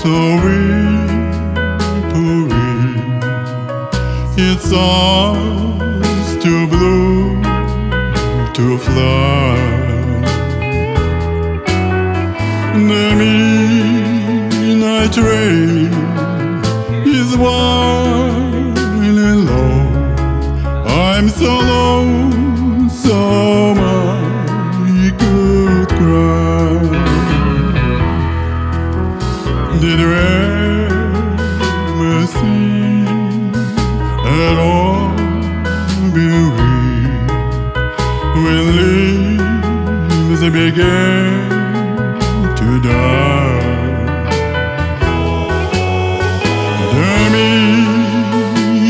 so reapery. It's ours to bloom, to fly. The midnight is wild and. I'm so lonesome. Did ever see at all beauty when leaves began to die? Tell me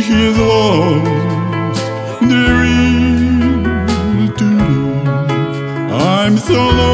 he's lost the will to live. I'm so lonesome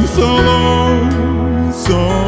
I'm so lonesome.